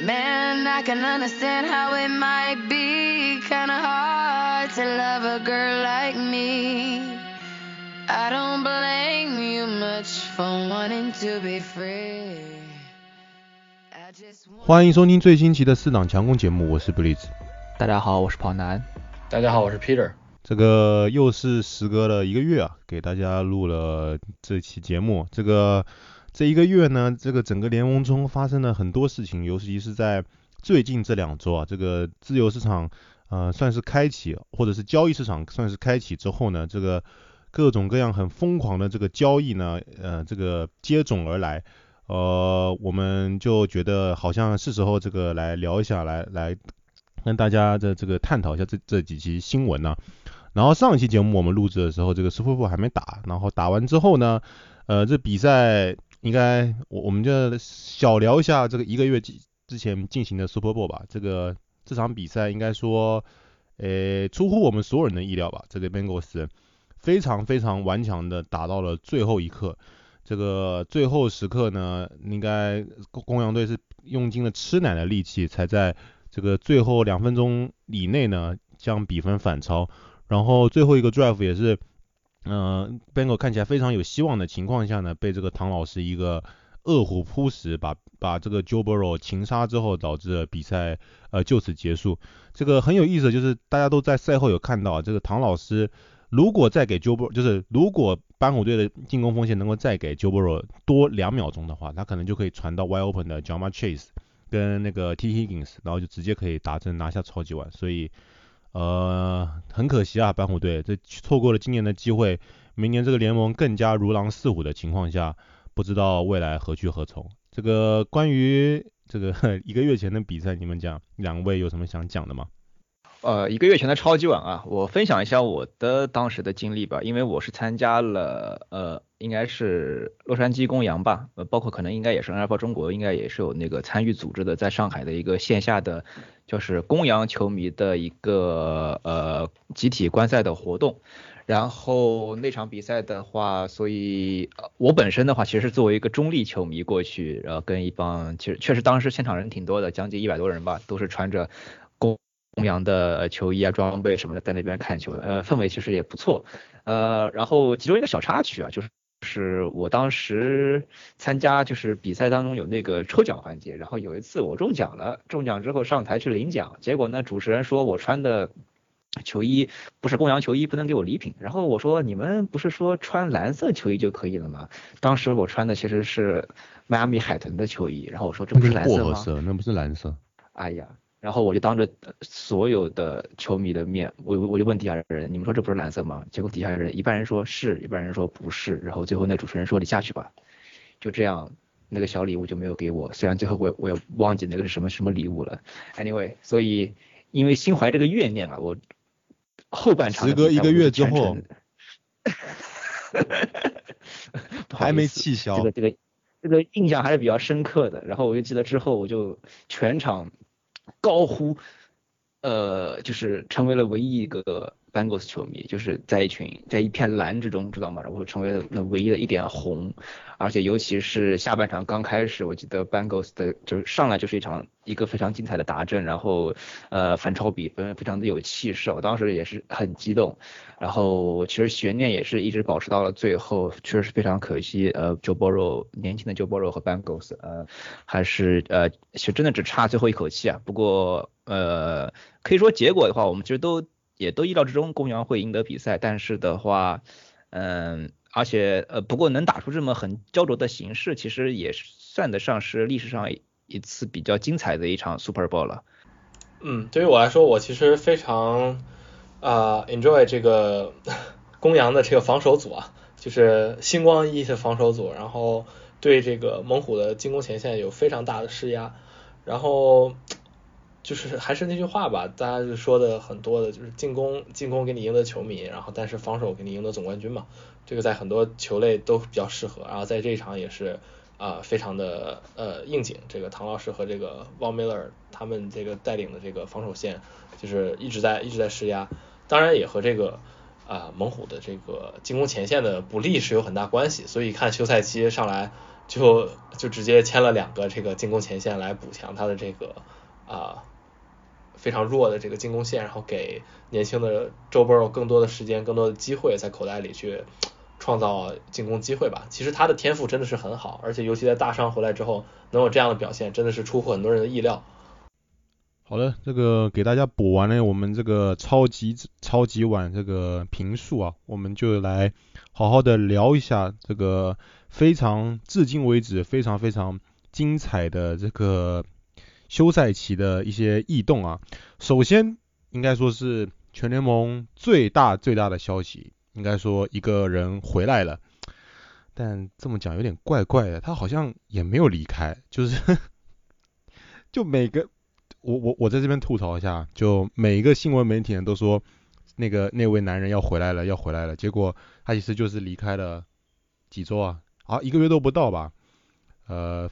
Man, I can understand how it might be kinda hard to love a girl like me. I don't blame you much for wanting to be free. I just want 欢迎收听最新期的四档强攻节目，我是 Blitz。大家好，我是跑男。大家好，我是 Peter。这个又是时隔了一个月啊，给大家录了这期节目。这个这一个月呢，这个整个联盟中发生了很多事情，尤其是在最近这两周啊，这个自由市场呃算是开启，或者是交易市场算是开启之后呢，这个各种各样很疯狂的这个交易呢，呃，这个接踵而来。呃，我们就觉得好像是时候这个来聊一下，来来跟大家的这个探讨一下这这几期新闻呢、然后上一期节目我们录制的时候，这个 Super Bowl 还没打，然后打完之后呢，呃，这比赛应该我我们就小聊一下这个一个月之之前进行的 Super Bowl 吧。这个这场比赛应该说，呃，出乎我们所有人的意料吧。这个 Bengals 非常非常顽强的打到了最后一刻。这个最后时刻呢，应该公公羊队是用尽了吃奶的力气，才在这个最后两分钟以内呢将比分反超。然后最后一个 drive 也是，嗯、b e n g a l 看起来非常有希望的情况下呢，被这个唐老师一个饿虎扑食，把把这个 Joe Burrow 擒杀之后，导致比赛呃就此结束。这个很有意思就是大家都在赛后有看到，这个唐老师如果再给 Joe Burrow，就是如果斑虎队的进攻锋线能够再给 Joe Burrow 多两秒钟的话，他可能就可以传到 wide open 的 Jama Chase 跟那个 T Higgins，然后就直接可以打针拿下超级碗。所以呃很可惜啊，斑虎队这错过了今年的机会，明年这个联盟更加如狼似虎的情况下，不知道未来何去何从。这个关于这个 一个月前的比赛，你们讲两位有什么想讲的吗？呃，一个月前的超级碗啊，我分享一下我的当时的经历吧，因为我是参加了呃，应该是洛杉矶公羊吧，呃，包括可能应该也是 NFL 中国，应该也是有那个参与组织的，在上海的一个线下的就是公羊球迷的一个呃集体观赛的活动。然后那场比赛的话，所以我本身的话，其实作为一个中立球迷过去，然后跟一帮其实确实当时现场人挺多的，将近一百多人吧，都是穿着公公羊的球衣啊、装备什么的，在那边看球，呃，氛围其实也不错。呃，然后其中一个小插曲啊，就是是我当时参加就是比赛当中有那个抽奖环节，然后有一次我中奖了，中奖之后上台去领奖，结果呢主持人说我穿的球衣不是公羊球衣，不能给我礼品。然后我说你们不是说穿蓝色球衣就可以了吗？当时我穿的其实是迈阿密海豚的球衣，然后我说这不是蓝色吗？薄荷色，那不是蓝色。哎呀，然后我就当着呃所有的球迷的面，我我就问底下人，你们说这不是蓝色吗？结果底下人一半人说是，一半人说不是，然后最后那主持人说你下去吧，就这样，那个小礼物就没有给我，虽然最后我我也忘记那个是什么什么礼物了。Anyway，所以因为心怀这个怨念啊，我后半场时隔一个月之后还没气消这个这个这个印象还是比较深刻的。然后我就记得之后我就全场高呼，呃，就是成为了唯一一个 Bengals 球迷，就是在一群在一片蓝之中，知道吗？然后成为了那唯一的一点红，而且尤其是下半场刚开始，我记得 Bengals 的就是上来就是一场一个非常精彩的达阵，然后呃反超比分，非常的有气势，我当时也是很激动。然后其实悬念也是一直保持到了最后，确实非常可惜。呃，Joe Burrow 年轻的 Joe Burrow 和 Bengals，呃，还是呃，其实真的只差最后一口气啊。不过呃，可以说结果的话，我们其实都也都意料之中，公羊会赢得比赛。但是的话，嗯，而且呃，不过能打出这么很焦灼的形式，其实也算得上是历史上一次比较精彩的一场 Super Bowl 了。嗯，对于我来说，我其实非常啊、enjoy 这个 公羊的这个防守组啊，就是星光熠熠的防守组，然后对这个猛虎的进攻前线有非常大的施压，然后就是还是那句话吧，大家就说的很多的，就是进攻进攻给你赢得球迷，然后但是防守给你赢得总冠军嘛，这个在很多球类都比较适合，然后在这一场也是啊、非常的呃应景，这个唐老师和这个 Von Miller 他们这个带领的这个防守线就是一直在一直在施压，当然也和这个啊、猛虎的这个进攻前线的不利是有很大关系，所以看休赛期上来就就直接签了两个这个进攻前线来补强他的这个啊非常弱的这个进攻线，然后给年轻的 Joe Burrow 更多的时间、更多的机会在口袋里去创造进攻机会吧。其实他的天赋真的是很好，而且尤其在大伤回来之后能有这样的表现，真的是出乎很多人的意料。好的，这个给大家补完了我们这个超级超级碗这个评述啊，我们就来好好的聊一下这个非常至今为止非常非常精彩的这个休赛期的一些异动啊。首先应该说是全联盟最大最大的消息，应该说一个人回来了，但这么讲有点怪怪的，他好像也没有离开，就是 就每个。我我我在这边吐槽一下，就每一个新闻媒体人都说那个那位男人要回来了，要回来了，结果他其实就是离开了几周啊，啊一个月都不到吧，呃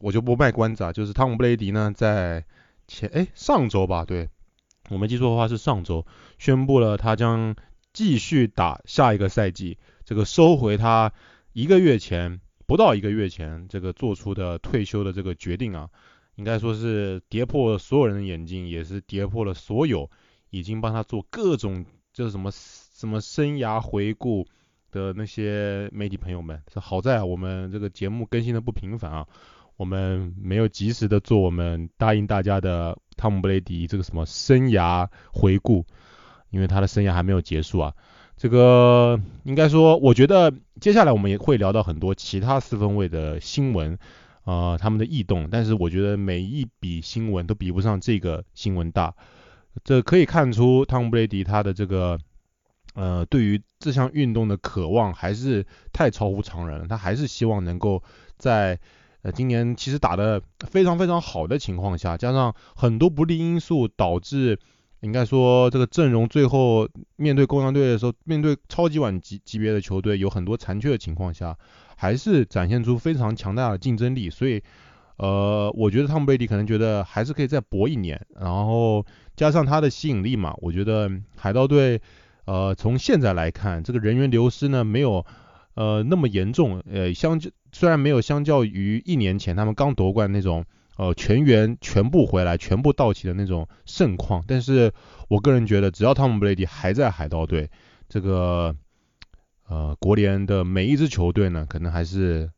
我就不卖关子啊，就是汤姆布雷迪呢在前哎上周吧，对我没记错的话是上周宣布了他将继续打下一个赛季，这个收回他一个月前不到一个月前这个做出的退休的这个决定啊。应该说是跌破了所有人的眼镜，也是跌破了所有已经帮他做各种就是什么什么生涯回顾的那些媒体朋友们。这好在，我们这个节目更新的不频繁啊，我们没有及时的做我们答应大家的汤姆布雷迪这个什么生涯回顾，因为他的生涯还没有结束啊。这个应该说，我觉得接下来我们也会聊到很多其他四分卫的新闻。啊，他们的异动，但是我觉得每一笔新闻都比不上这个新闻大。这可以看出汤姆布雷迪他的这个呃对于这项运动的渴望还是太超乎常人了。他还是希望能够在呃今年其实打的非常非常好的情况下，加上很多不利因素导致，应该说这个阵容最后面对公羊队的时候，面对超级碗级级别的球队有很多残缺的情况下。还是展现出非常强大的竞争力，所以，呃，我觉得汤姆贝迪可能觉得还是可以再搏一年，然后加上他的吸引力嘛，我觉得海盗队，呃，从现在来看，这个人员流失呢没有呃那么严重，呃，相虽然没有相较于一年前他们刚夺冠那种呃全员全部回来全部到齐的那种盛况，但是我个人觉得只要汤姆布雷迪还在海盗队，这个。呃，国联的每一支球队呢，可能还是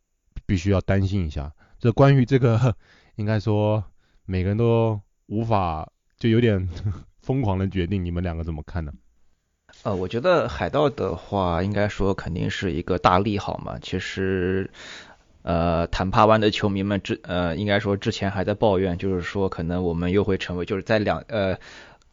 必须要担心一下。这关于这个，应该说每个人都无法就有点 疯狂的决定，你们两个怎么看呢？呃，我觉得海盗的话，应该说肯定是一个大利好嘛。其实，呃，坦帕湾的球迷们之呃，应该说之前还在抱怨，就是说可能我们又会成为就是在两呃。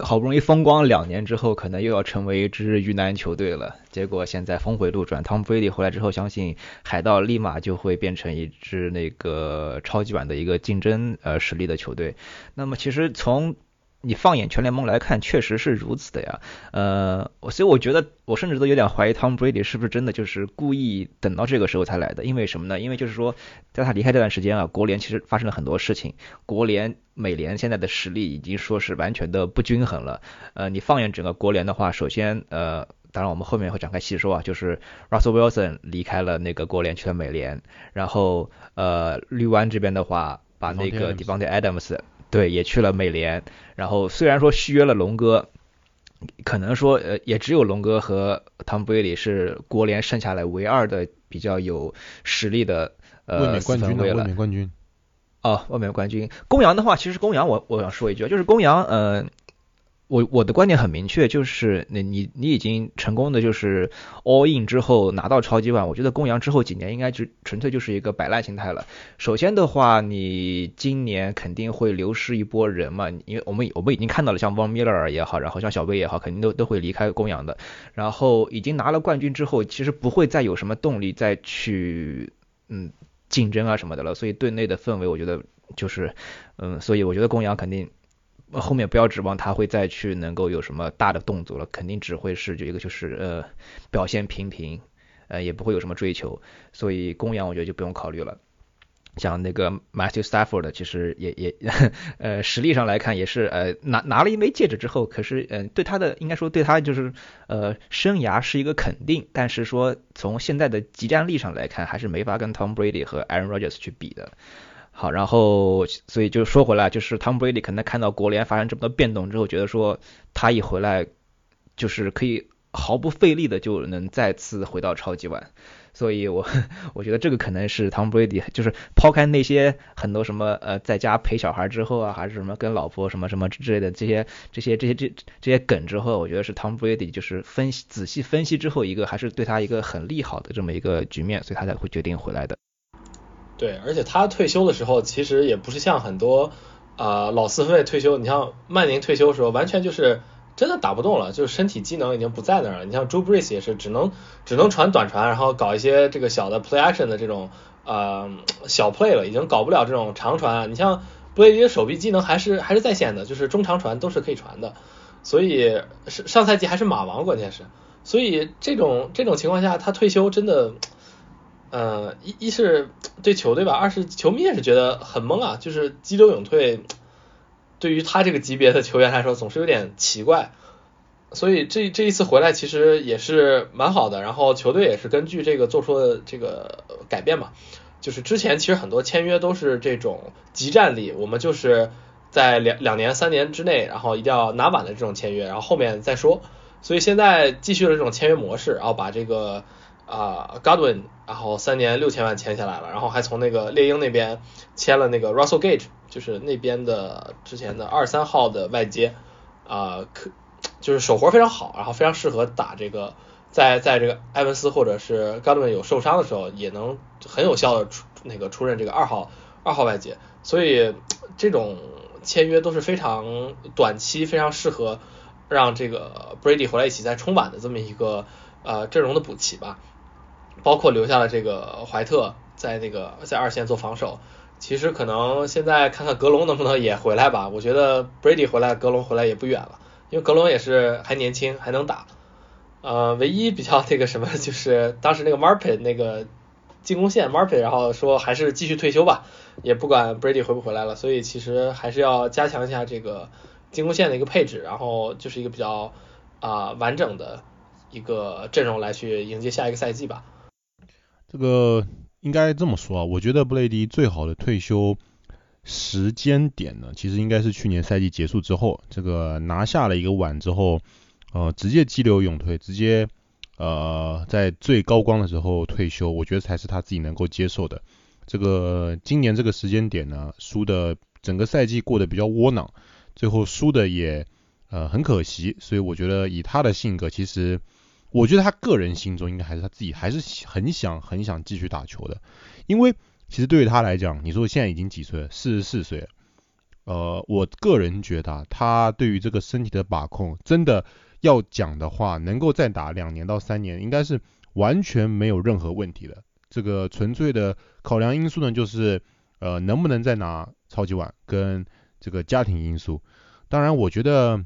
好不容易风光两年之后，可能又要成为一支鱼腩球队了。结果现在峰回路转，汤姆·布雷迪回来之后，相信海盗立马就会变成一支那个超级碗的一个竞争呃实力的球队。那么其实从你放眼全联盟来看，确实是如此的呀。呃，所以我觉得，我甚至都有点怀疑 Tom Brady 是不是真的就是故意等到这个时候才来的。因为什么呢？因为就是说，在他离开这段时间啊，国联其实发生了很多事情。国联、美联现在的实力已经说是完全的不均衡了。呃，你放眼整个国联的话，首先，呃，当然我们后面会展开细说啊，就是 Russell Wilson 离开了那个国联去了美联，然后呃，绿湾这边的话，把那个 Devontae Adams。对，也去了美联，然后虽然说续约了龙哥，可能说呃也只有龙哥和汤姆布雷迪是国联剩下来唯二的比较有实力的呃冠军了。卫冕冠军。哦，卫冕冠军。公羊的话，其实公羊我我想说一句，就是公羊呃。我我的观点很明确，就是那你你已经成功的就是 all in 之后拿到超级碗，我觉得公羊之后几年应该就纯粹就是一个摆烂心态了。首先的话，你今年肯定会流失一波人嘛，因为我们我们已经看到了像 Von Miller 也好，然后像小贝也好，肯定都都会离开公羊的。然后已经拿了冠军之后，其实不会再有什么动力再去嗯竞争啊什么的了。所以队内的氛围，我觉得就是嗯，所以我觉得公羊肯定。后面不要指望他会再去能够有什么大的动作了，肯定只会是就一个就是呃表现平平，呃也不会有什么追求，所以公羊我觉得就不用考虑了。像那个 Matthew Stafford，其实也也 呃实力上来看也是呃拿拿了一枚戒指之后，可是嗯对他的应该说对他就是呃生涯是一个肯定，但是说从现在的集战力上来看，还是没法跟 Tom Brady 和 Aaron Rodgers 去比的。好，然后所以就说回来，就是 Tom Brady 可能看到国联发生这么多变动之后，觉得说他一回来就是可以毫不费力的就能再次回到超级碗。所以，我我觉得这个可能是 Tom Brady，就是抛开那些很多什么呃在家陪小孩之后啊，还是什么跟老婆什么什么之类的这些这些这些这这些梗之后，我觉得是 Tom Brady 就是分析仔细分析之后一个还是对他一个很利好的这么一个局面，所以他才会决定回来的。对，而且他退休的时候其实也不是像很多啊老四分卫退休，你像曼宁退休的时候完全就是。真的打不动了，就是身体机能已经不在那儿了。你像 Drew Brees 也是，只能只能传短传，然后搞一些这个小的 play action 的这种呃小 play 了，已经搞不了这种长传。你像布雷迪的手臂机能还是还是在线的，就是中长传都是可以传的。所以上上赛季还是马王，关键是，所以这种这种情况下他退休真的，呃一一是对球队吧，二是球迷也是觉得很懵啊，就是激流勇退。对于他这个级别的球员来说，总是有点奇怪，所以这这一次回来其实也是蛮好的。然后球队也是根据这个做出了这个改变嘛，就是之前其实很多签约都是这种集战力，我们就是在两两年三年之内，然后一定要拿满的这种签约，然后后面再说。所以现在继续了这种签约模式，然后把这个啊 Godwin，然后三年六千万签下来了，然后还从那个猎鹰那边签了那个 Russell Gage。就是那边的之前的二三号的外接啊，可就是手活非常好，然后非常适合打这个，在在这个埃文斯或者是 Godwin 有受伤的时候，也能很有效的出那个出任这个二号二号外接，所以这种签约都是非常短期，非常适合让这个 Brady 回来一起再冲板的这么一个呃阵容的补齐吧，包括留下了这个怀特在那个在二线做防守。其实可能现在看看格隆能不能也回来吧，我觉得 Brady 回来，格隆回来也不远了，因为格隆也是还年轻，还能打。呃，唯一比较那个什么就是当时那个 Marpet 那个进攻线 Marpet，然后说还是继续退休吧，也不管 Brady 回不回来了，所以其实还是要加强一下这个进攻线的一个配置，然后就是一个比较啊完整的一个阵容来去迎接下一个赛季吧。这个。应该这么说啊，我觉得布雷迪最好的退休时间点呢，其实应该是去年赛季结束之后，这个拿下了一个碗之后，呃，直接激流勇退，直接呃在最高光的时候退休，我觉得才是他自己能够接受的。这个今年这个时间点呢，输的整个赛季过得比较窝囊，最后输的也呃很可惜，所以我觉得以他的性格，其实。我觉得他个人心中应该还是他自己还是很想很想继续打球的，因为其实对于他来讲，你说现在已经几岁了，四十四岁，呃，我个人觉得他对于这个身体的把控，真的要讲的话，能够再打两年到三年，应该是完全没有任何问题的。这个纯粹的考量因素呢，就是呃能不能再拿超级碗跟这个家庭因素。当然，我觉得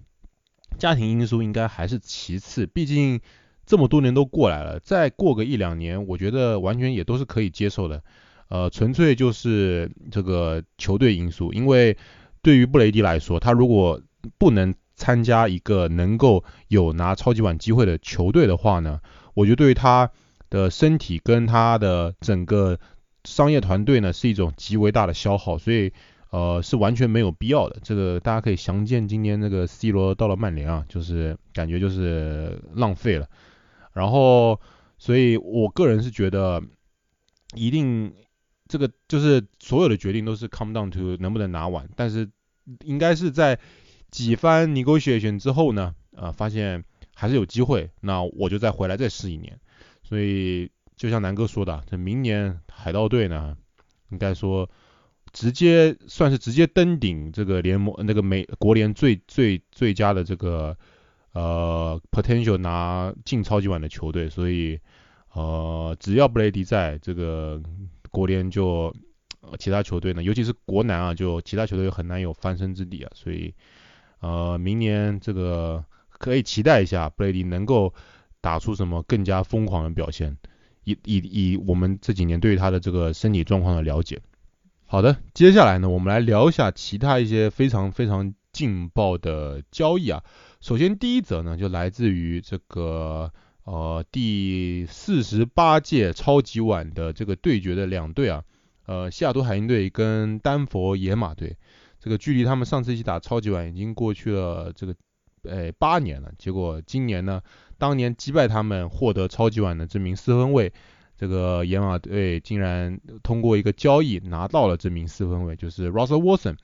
家庭因素应该还是其次，毕竟。这么多年都过来了，再过个一两年，我觉得完全也都是可以接受的。呃，纯粹就是这个球队因素，因为对于布雷迪来说，他如果不能参加一个能够有拿超级碗机会的球队的话呢，我觉得对于他的身体跟他的整个商业团队呢是一种极为大的消耗，所以呃是完全没有必要的。这个大家可以详见今年那个 C 罗到了曼联啊，就是感觉就是浪费了。然后，所以我个人是觉得，一定这个就是所有的决定都是 come down to 能不能拿完，但是应该是在几番 negotiation 之后呢，呃，发现还是有机会，那我就再回来再试一年。所以就像南哥说的，这明年海盗队呢，应该说直接算是直接登顶这个联盟那个美国联最最最佳的这个。呃，potential 拿进超级碗的球队，所以呃，只要布雷迪在这个国联，就其他球队呢，尤其是国南啊，就其他球队很难有翻身之地啊。所以呃，明年这个可以期待一下布雷迪能够打出什么更加疯狂的表现。以以以我们这几年对于他的这个身体状况的了解，好的，接下来呢，我们来聊一下其他一些非常非常劲爆的交易啊。首先第一则呢，就来自于这个呃第四十八届超级碗的这个对决的两队啊，呃西雅图海鹰队跟丹佛野马队。这个距离他们上次一起打超级碗已经过去了这个诶八年了。结果今年呢，当年击败他们获得超级碗的这名四分卫。这个野马队竟然通过一个交易拿到了这名四分卫，就是 Russell Wilson。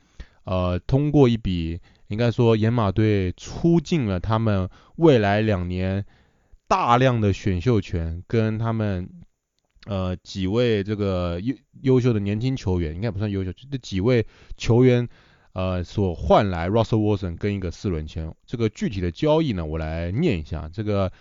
呃，通过一笔应该说野马队出尽了他们未来两年大量的选秀权，跟他们呃几位这个优优秀的年轻球员，应该不算优秀，这几位球员呃所换来 Russell Wilson 跟一个四轮签。这个具体的交易呢，我来念一下这个。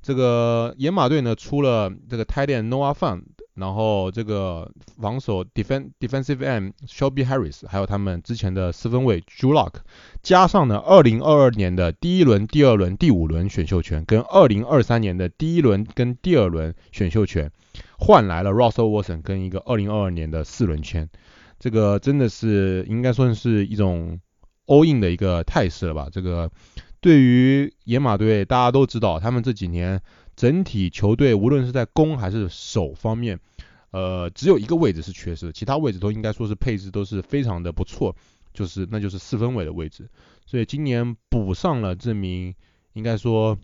这个野马队呢出了这个 t i d e n Noah Fun，然后这个防守 defen defensive end Shelby Harris，还有他们之前的四分卫 Drew Lock，加上呢2022年的第一轮、第二轮、第五轮选秀权，跟2023年的第一轮跟第二轮选秀权，换来了 Russell Wilson 跟一个2022年的四轮签，这个真的是应该算是一种 all in 的一个态势了吧？这个。对于野马队，大家都知道，他们这几年整体球队无论是在攻还是守方面，呃，只有一个位置是缺失的，其他位置都应该说是配置都是非常的不错，就是那就是四分卫的位置。所以今年补上了这名，应该说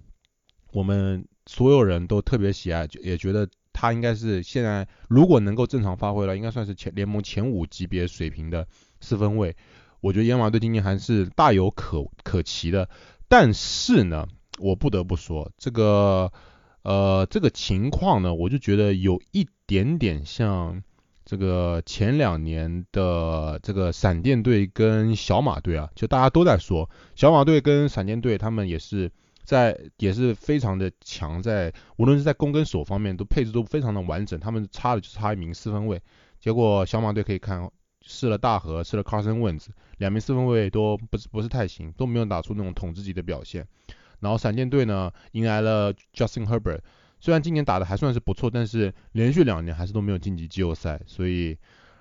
我们所有人都特别喜爱，也觉得他应该是现在如果能够正常发挥了，应该算是前联盟前五级别水平的四分卫。我觉得野马队今年还是大有可可期的。但是呢，我不得不说，这个呃这个情况呢，我就觉得有一点点像这个前两年的这个闪电队跟小马队啊，就大家都在说小马队跟闪电队，他们也是在也是非常的强，在无论是在攻跟守方面都配置都非常的完整，他们差的就差一名四分卫，结果小马队可以看。试了大河，试了 Carson Wentz，两名四分卫都不是不是太行，都没有打出那种统治级的表现。然后闪电队呢，迎来了 Justin Herbert，虽然今年打的还算是不错，但是连续两年还是都没有晋级季后赛。所以，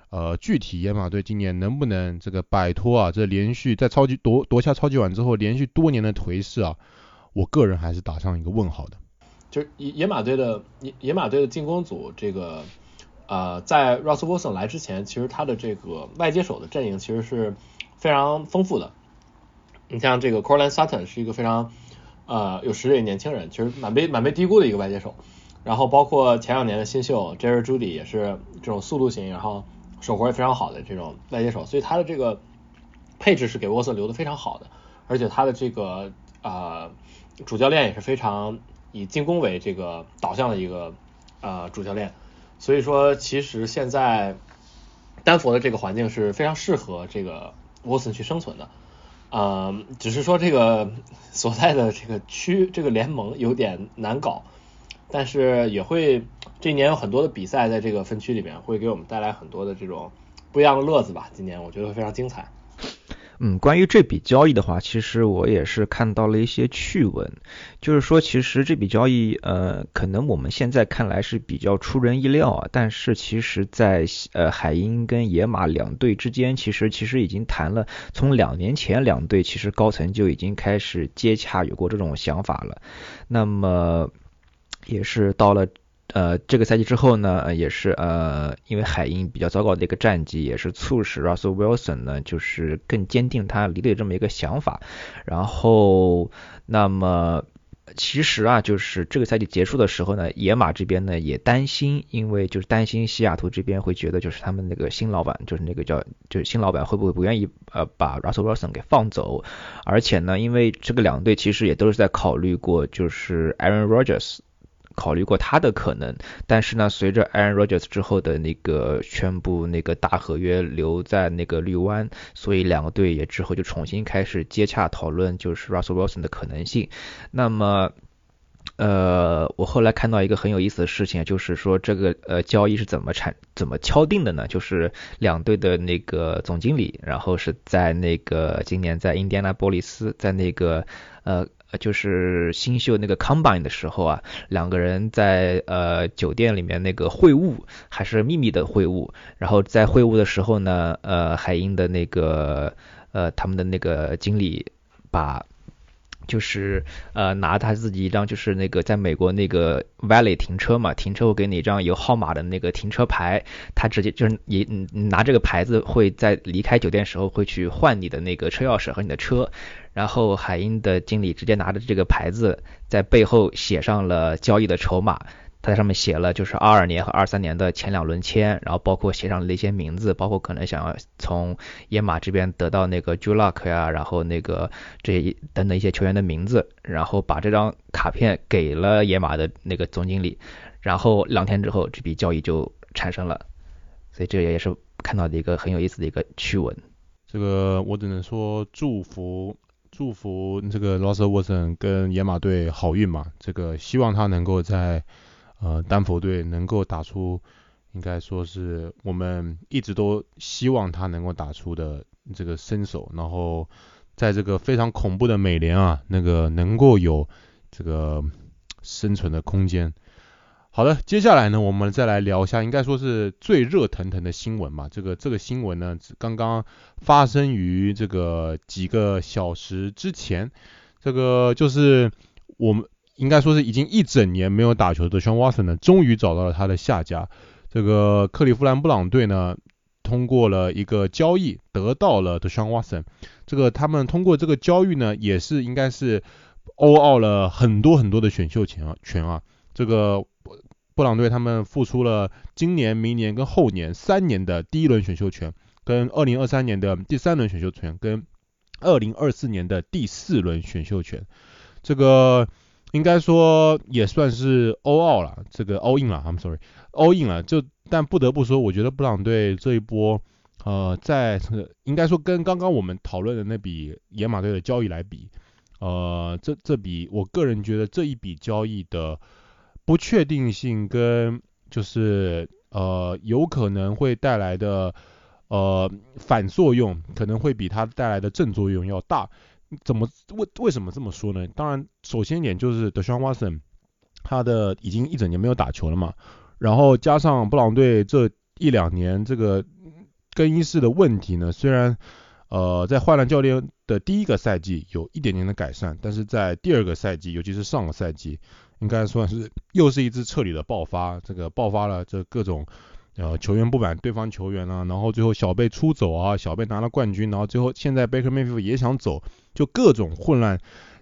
呃，具体野马队今年能不能这个摆脱啊，这连续在超级夺夺下超级碗之后，连续多年的颓势啊，我个人还是打上一个问号的。就是野野马队的野野马队的进攻组这个。呃，在 Russell Wilson 来之前，其实他的这个外接手的阵营其实是非常丰富的。你像这个 c o r l a n Sutton 是一个非常呃有实力的年轻人，其实蛮被蛮被低估的一个外接手。然后包括前两年的新秀 Jerry Judy 也是这种速度型，然后手活也非常好的这种外接手，所以他的这个配置是给沃森留的非常好的。而且他的这个呃主教练也是非常以进攻为这个导向的一个呃主教练。所以说，其实现在丹佛的这个环境是非常适合这个沃森去生存的，嗯，只是说这个所在的这个区这个联盟有点难搞，但是也会这一年有很多的比赛在这个分区里面会给我们带来很多的这种不一样的乐子吧。今年我觉得会非常精彩。嗯，关于这笔交易的话，其实我也是看到了一些趣闻，就是说，其实这笔交易，呃，可能我们现在看来是比较出人意料啊，但是其实，在呃海鹰跟野马两队之间，其实其实已经谈了，从两年前两队其实高层就已经开始接洽，有过这种想法了，那么也是到了。呃，这个赛季之后呢，也是呃，因为海鹰比较糟糕的一个战绩，也是促使 Russell Wilson 呢，就是更坚定他离队这么一个想法。然后，那么其实啊，就是这个赛季结束的时候呢，野马这边呢也担心，因为就是担心西雅图这边会觉得，就是他们那个新老板，就是那个叫就是新老板会不会不愿意呃把 Russell Wilson 给放走？而且呢，因为这个两队其实也都是在考虑过，就是 Aaron Rodgers。考虑过他的可能，但是呢，随着 Aaron Rodgers 之后的那个宣布那个大合约留在那个绿湾，所以两个队也之后就重新开始接洽讨论，就是 Russell Wilson 的可能性。那么，呃，我后来看到一个很有意思的事情，就是说这个呃交易是怎么产怎么敲定的呢？就是两队的那个总经理，然后是在那个今年在印第安纳波利斯，在那个呃。就是新秀那个 combine 的时候啊，两个人在呃酒店里面那个会晤，还是秘密的会晤。然后在会晤的时候呢，呃，海英的那个呃他们的那个经理把。就是呃拿他自己一张就是那个在美国那个 Valley 停车嘛，停车会给你一张有号码的那个停车牌，他直接就是你你拿这个牌子会在离开酒店时候会去换你的那个车钥匙和你的车，然后海英的经理直接拿着这个牌子在背后写上了交易的筹码。他在上面写了，就是二二年和二三年的前两轮签，然后包括写上了一些名字，包括可能想要从野马这边得到那个 j u l u k 呀，然后那个这些等等一些球员的名字，然后把这张卡片给了野马的那个总经理，然后两天之后这笔交易就产生了，所以这也是看到的一个很有意思的一个趣闻。这个我只能说祝福祝福这个 Russell Wilson 跟野马队好运嘛，这个希望他能够在。呃，丹佛队能够打出，应该说是我们一直都希望他能够打出的这个身手，然后在这个非常恐怖的美联啊，那个能够有这个生存的空间。好的，接下来呢，我们再来聊一下，应该说是最热腾腾的新闻嘛。这个这个新闻呢，刚刚发生于这个几个小时之前，这个就是我们。应该说是已经一整年没有打球的 Sean Watson 呢，终于找到了他的下家。这个克利夫兰布朗队呢，通过了一个交易，得到了 Sean Watson。这个他们通过这个交易呢，也是应该是欧奥了很多很多的选秀权啊权啊。这个布朗队他们付出了今年、明年跟后年三年的第一轮选秀权，跟二零二三年的第三轮选秀权，跟二零二四年的第四轮选秀权。这个。应该说也算是 all out 了，这个 all in 了，I'm sorry，all in 了。就但不得不说，我觉得布朗队这一波，呃，在应该说跟刚刚我们讨论的那笔野马队的交易来比，呃，这这笔我个人觉得这一笔交易的不确定性跟就是呃有可能会带来的呃反作用，可能会比它带来的正作用要大。怎么为为什么这么说呢？当然，首先一点就是 Deshaun Watson，他的已经一整年没有打球了嘛，然后加上布朗队这一两年这个更衣室的问题呢，虽然呃在换了教练的第一个赛季有一点点的改善，但是在第二个赛季，尤其是上个赛季，应该算是又是一次彻底的爆发，这个爆发了这各种。呃，球员不满对方球员啊，然后最后小贝出走啊，小贝拿了冠军，然后最后现在 bakeme 也想走，就各种混乱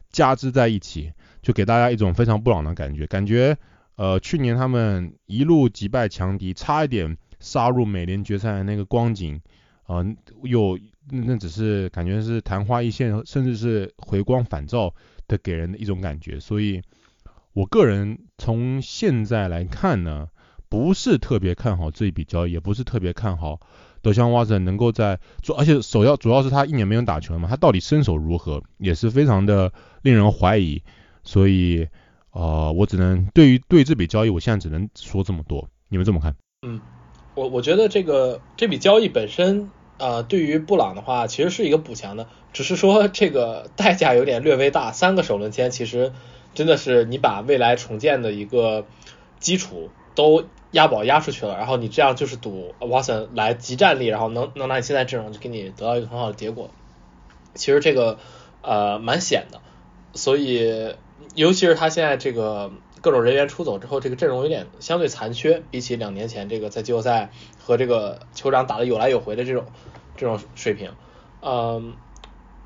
加之在一起，就给大家一种非常不朗的感觉。感觉呃，去年他们一路击败强敌，差一点杀入美联决赛的那个光景，啊，又那只是感觉是昙花一现，甚至是回光返照的给人的一种感觉。所以，我个人从现在来看呢。不是特别看好这一笔交易，也不是特别看好德香沃森能够在主，而且首要主要是他一年没有打球了嘛，他到底身手如何，也是非常的令人怀疑。所以，呃，我只能对于对这笔交易，我现在只能说这么多。你们怎么看？嗯，我我觉得这个这笔交易本身，呃，对于布朗的话，其实是一个补强的，只是说这个 代价有点略微大。三个首轮签，其实真的是你把未来重建的一个基础都。押宝押出去了，然后你这样就是赌 Watson 来集战力，然后能能拿你现在阵容就给你得到一个很好的结果。其实这个呃蛮险的，所以尤其是他现在这个各种人员出走之后，这个阵容有点相对残缺，比起两年前这个在季后赛和这个酋长打的有来有回的这种这种水平，嗯，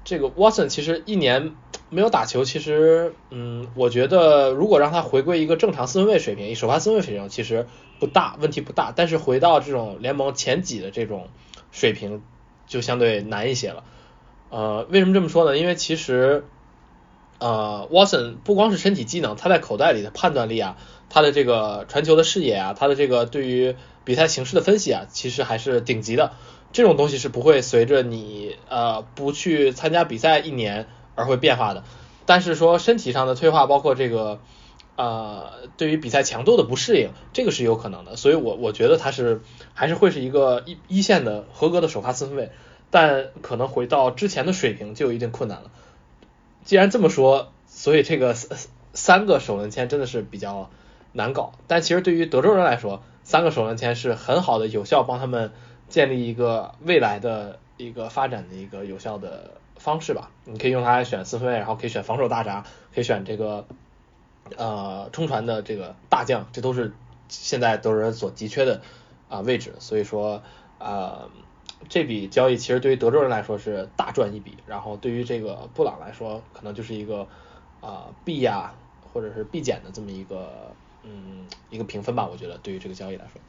这个 Watson 其实一年。没有打球，其实，嗯，我觉得如果让他回归一个正常四分位水平，以首发四分位水平，其实不大问题不大。但是回到这种联盟前几的这种水平，就相对难一些了。呃，为什么这么说呢？因为其实，呃，Watson 不光是身体机能，他在口袋里的判断力啊，他的这个传球的视野啊，他的这个对于比赛形势的分析啊，其实还是顶级的。这种东西是不会随着你呃不去参加比赛一年。而会变化的，但是说身体上的退化，包括这个呃对于比赛强度的不适应，这个是有可能的。所以，我我觉得他是还是会是一个一一线的合格的首发四分卫，但可能回到之前的水平就有一定困难了。既然这么说，所以这个三三个首轮签真的是比较难搞。但其实对于德州人来说，三个首轮签是很好的，有效帮他们建立一个未来的一个发展的一个有效的方式吧。你可以用它来选四分卫，然后可以选防守大闸，可以选这个呃冲船的这个大将，这都是现在德州人所急缺的啊位置。所以说呃这笔交易其实对于德州人来说是大赚一笔，然后对于这个布朗来说可能就是一个啊必呀或者是必减的这么一个嗯一个评分吧，我觉得对于这个交易来说。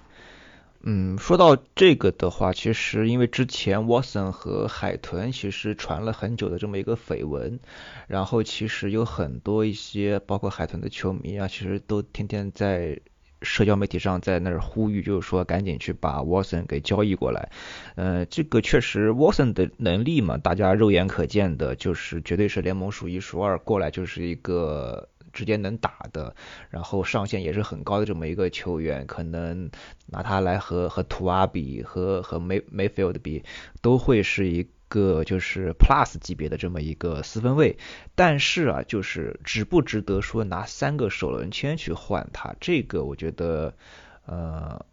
嗯，说到这个的话，其实因为之前 Watson 和海豚其实传了很久的这么一个绯闻，然后其实有很多一些包括海豚的球迷啊，其实都天天在社交媒体上在那儿呼吁，就是说赶紧去把 Watson 给交易过来。呃，这个确实 Watson 的能力嘛，大家肉眼可见的，就是绝对是联盟数一数二，过来就是一个。直接能打的，然后上限也是很高的这么一个球员，可能拿他来和和图阿比和和梅梅菲尔德比，都会是一个就是 plus 级别的这么一个四分卫。但是啊，就是值不值得说拿三个首轮签去换他？这个我觉得，呃。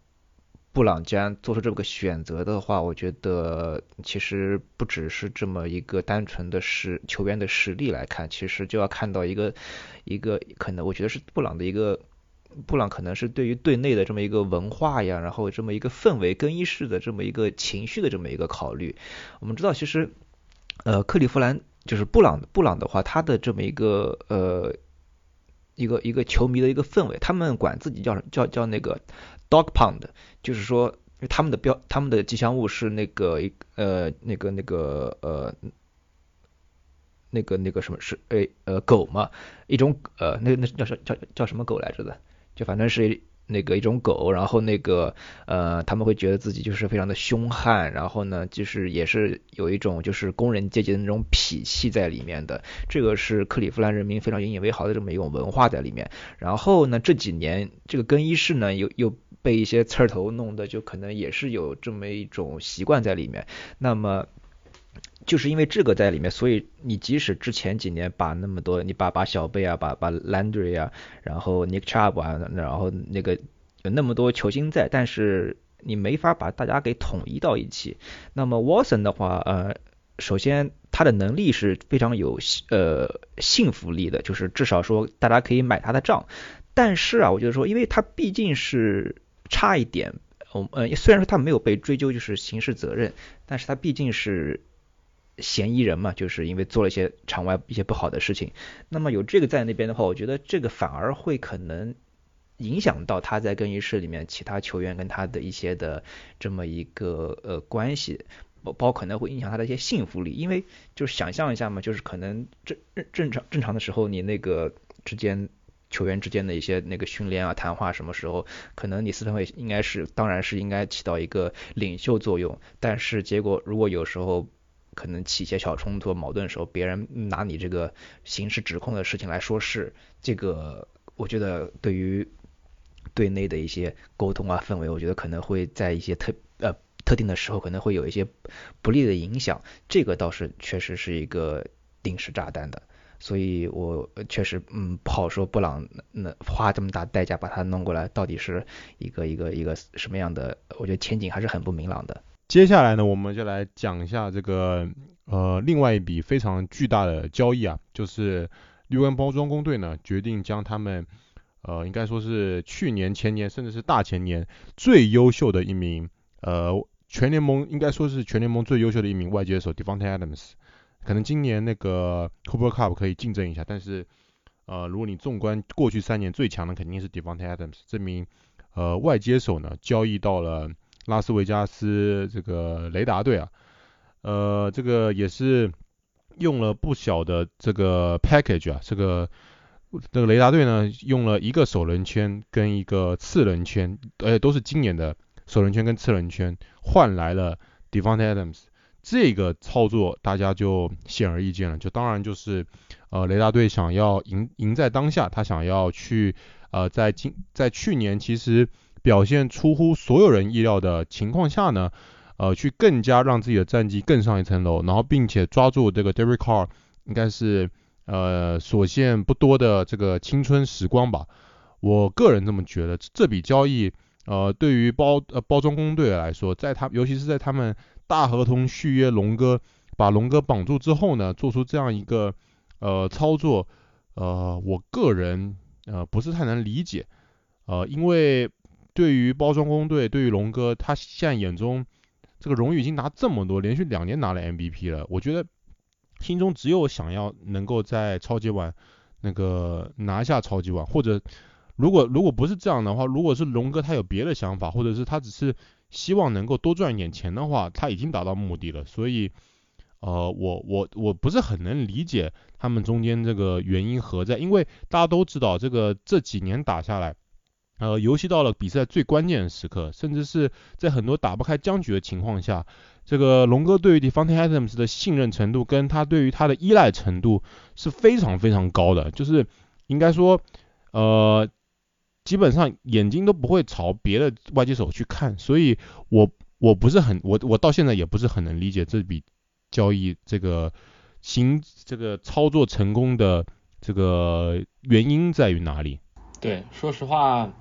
布朗既然做出这么个选择的话，我觉得其实不只是这么一个单纯的实球员的实力来看，其实就要看到一个一个可能，我觉得是布朗的一个布朗可能是对于队内的这么一个文化呀，然后这么一个氛围更衣室的这么一个情绪的这么一个考虑。我们知道，其实呃克利夫兰就是布朗布朗的话，他的这么一个呃一个一个球迷的一个氛围，他们管自己叫叫叫那个。Dog Pound，就是说，因为他们的标，他们的吉祥物是那个一呃那个那个呃那个那个什么是诶呃狗嘛，一种呃那那叫什叫叫什么狗来着的，就反正是。那个一种狗，然后那个呃他们会觉得自己就是非常的凶悍，然后呢就是也是有一种就是工人阶级的那种痞气在里面的，这个是克利夫兰人民非常引以为豪的这么一种文化在里面。然后呢这几年这个更衣室呢又又被一些刺儿头弄的，就可能也是有这么一种习惯在里面。那么就是因为这个在里面，所以你即使之前几年把那么多，你把把小贝啊，把把 Landry 啊，然后 Nick Chubb 啊，然后那个有那么多球星在，但是你没法把大家给统一到一起。那么 Watson 的话，呃，首先他的能力是非常有呃信服力的，就是至少说大家可以买他的账。但是啊，我觉得说，因为他毕竟是差一点，呃，虽然说他没有被追究就是刑事责任，但是他毕竟是。嫌疑人嘛，就是因为做了一些场外一些不好的事情，那么有这个在那边的话，我觉得这个反而会可能影响到他在更衣室里面其他球员跟他的一些的这么一个呃关系，包包可能会影响他的一些幸福力，因为就是想象一下嘛，就是可能正正正常正常的时候，你那个之间球员之间的一些那个训练啊谈话，什么时候可能你四分卫应该是当然是应该起到一个领袖作用，但是结果如果有时候。可能起一些小冲突、矛盾的时候，别人拿你这个刑事指控的事情来说事，这个我觉得对于队内的一些沟通啊氛围，我觉得可能会在一些特呃特定的时候可能会有一些不利的影响。这个倒是确实是一个定时炸弹的，所以我确实嗯不好说布朗那花这么大代价把他弄过来，到底是一个一个一个什么样的？我觉得前景还是很不明朗的。接下来呢，我们就来讲一下这个呃另外一笔非常巨大的交易啊，就是绿湾包装工队呢决定将他们呃应该说是去年前年甚至是大前年最优秀的一名呃全联盟应该说是全联盟最优秀的一名外接手 Devonte Adams，可能今年那个 Cooper Cup 可以竞争一下，但是呃如果你纵观过去三年最强的肯定是 Devonte Adams 这名呃外接手呢交易到了。拉斯维加斯这个雷达队啊，呃，这个也是用了不小的这个 package 啊，这个这个雷达队呢用了一个首轮圈跟一个次轮圈，而且都是今年的首轮圈跟次轮圈，换来了 Devonte Adams。这个操作大家就显而易见了，就当然就是呃雷达队想要赢赢在当下，他想要去呃在今在去年其实。表现出乎所有人意料的情况下呢，呃，去更加让自己的战绩更上一层楼，然后并且抓住这个 Derek Carr，应该是呃所限不多的这个青春时光吧。我个人这么觉得，这笔交易呃对于包呃包装工队来说，在他尤其是在他们大合同续约龙哥，把龙哥绑住之后呢，做出这样一个呃操作，呃我个人呃不是太能理解，呃因为对于包装工队，对于龙哥，他现在眼中这个荣誉已经拿这么多，连续两年拿了 MVP 了，我觉得心中只有想要能够在超级碗那个拿下超级碗，或者如果如果不是这样的话，如果是龙哥他有别的想法，或者是他只是希望能够多赚一点钱的话，他已经达到目的了。所以，呃，我我我不是很能理解他们中间这个原因何在，因为大家都知道这个这几年打下来。呃，尤其到了比赛最关键的时刻，甚至是在很多打不开僵局的情况下，这个龙哥对于 Devontae Adams 的信任程度跟他对于他的依赖程度是非常非常高的，就是应该说，呃，基本上眼睛都不会朝别的外接手去看，所以我我不是很我我到现在也不是很能理解这笔交易这个行这个操作成功的这个原因在于哪里。对，说实话，